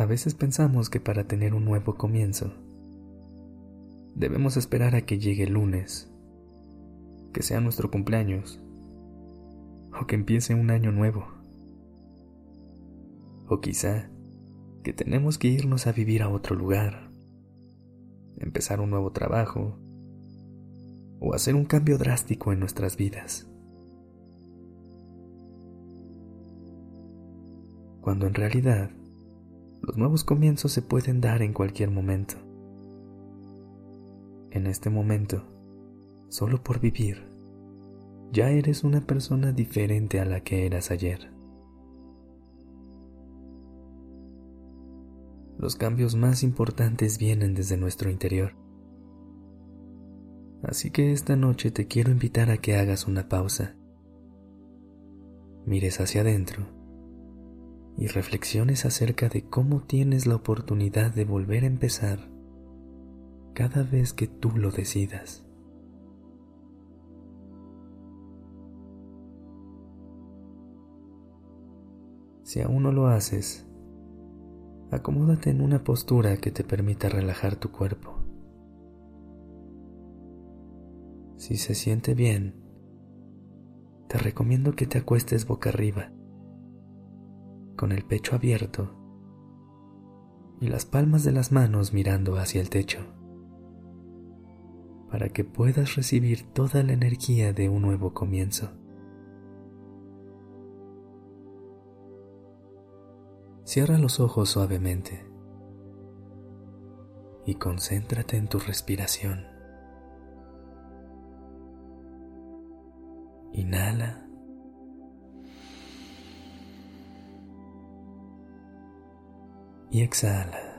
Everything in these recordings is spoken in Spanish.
A veces pensamos que para tener un nuevo comienzo, debemos esperar a que llegue el lunes, que sea nuestro cumpleaños, o que empiece un año nuevo. O quizá que tenemos que irnos a vivir a otro lugar, empezar un nuevo trabajo, o hacer un cambio drástico en nuestras vidas. Cuando en realidad los nuevos comienzos se pueden dar en cualquier momento. En este momento, solo por vivir, ya eres una persona diferente a la que eras ayer. Los cambios más importantes vienen desde nuestro interior. Así que esta noche te quiero invitar a que hagas una pausa. Mires hacia adentro y reflexiones acerca de cómo tienes la oportunidad de volver a empezar cada vez que tú lo decidas. Si aún no lo haces, acomódate en una postura que te permita relajar tu cuerpo. Si se siente bien, te recomiendo que te acuestes boca arriba con el pecho abierto y las palmas de las manos mirando hacia el techo, para que puedas recibir toda la energía de un nuevo comienzo. Cierra los ojos suavemente y concéntrate en tu respiración. Inhala. Y exhala.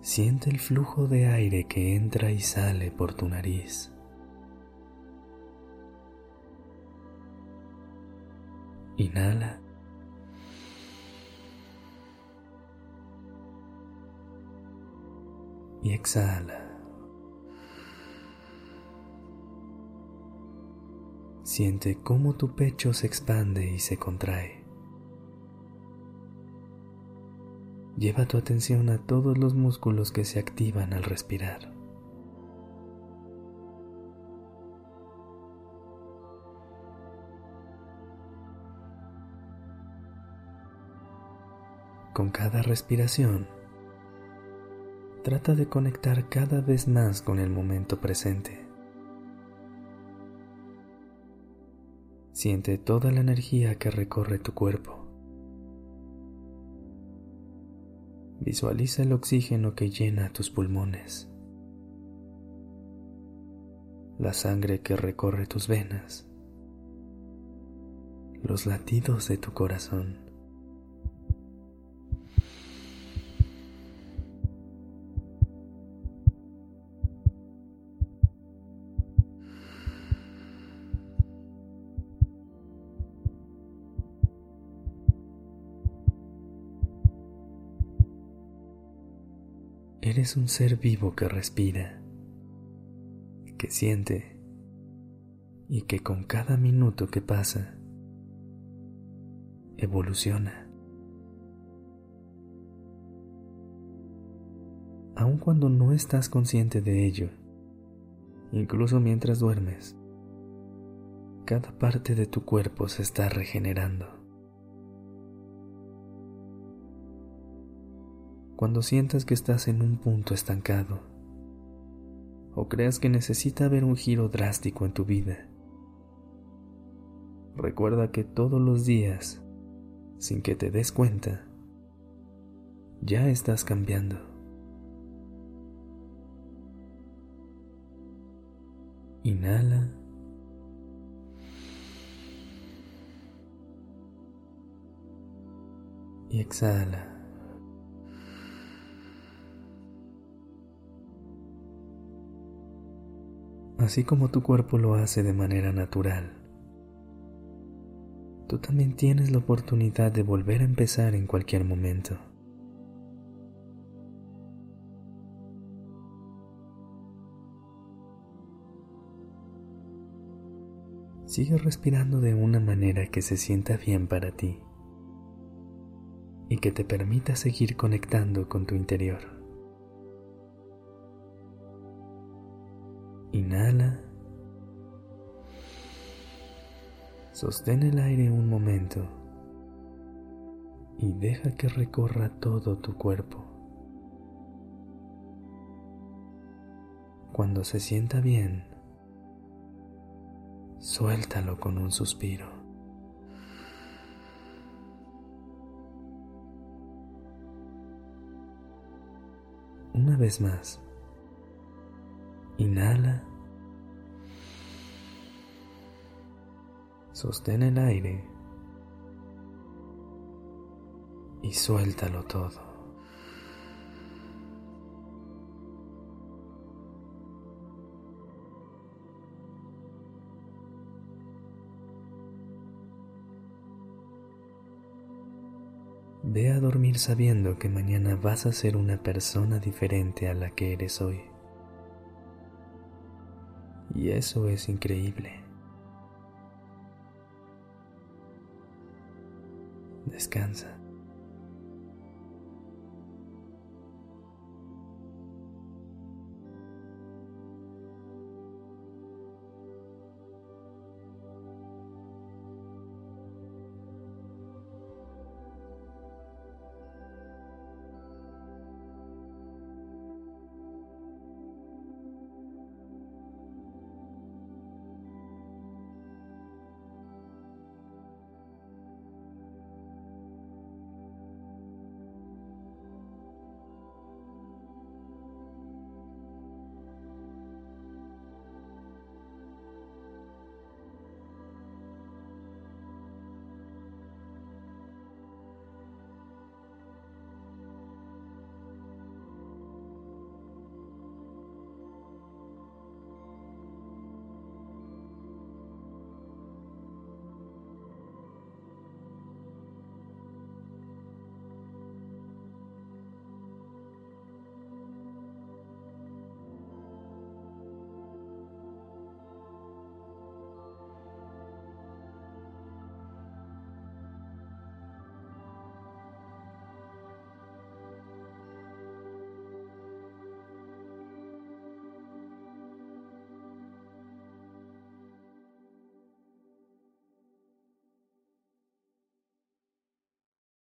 Siente el flujo de aire que entra y sale por tu nariz. Inhala. Y exhala. Siente cómo tu pecho se expande y se contrae. Lleva tu atención a todos los músculos que se activan al respirar. Con cada respiración, trata de conectar cada vez más con el momento presente. Siente toda la energía que recorre tu cuerpo. Visualiza el oxígeno que llena tus pulmones, la sangre que recorre tus venas, los latidos de tu corazón. Eres un ser vivo que respira, que siente y que con cada minuto que pasa evoluciona. Aun cuando no estás consciente de ello, incluso mientras duermes, cada parte de tu cuerpo se está regenerando. Cuando sientas que estás en un punto estancado o creas que necesita haber un giro drástico en tu vida. Recuerda que todos los días, sin que te des cuenta, ya estás cambiando. Inhala. Y exhala. Así como tu cuerpo lo hace de manera natural. Tú también tienes la oportunidad de volver a empezar en cualquier momento. Sigue respirando de una manera que se sienta bien para ti y que te permita seguir conectando con tu interior. Inhala. Sostén el aire un momento y deja que recorra todo tu cuerpo. Cuando se sienta bien, suéltalo con un suspiro. Una vez más. Inhala. Sostén el aire y suéltalo todo. Ve a dormir sabiendo que mañana vas a ser una persona diferente a la que eres hoy. Y eso es increíble. Descansa.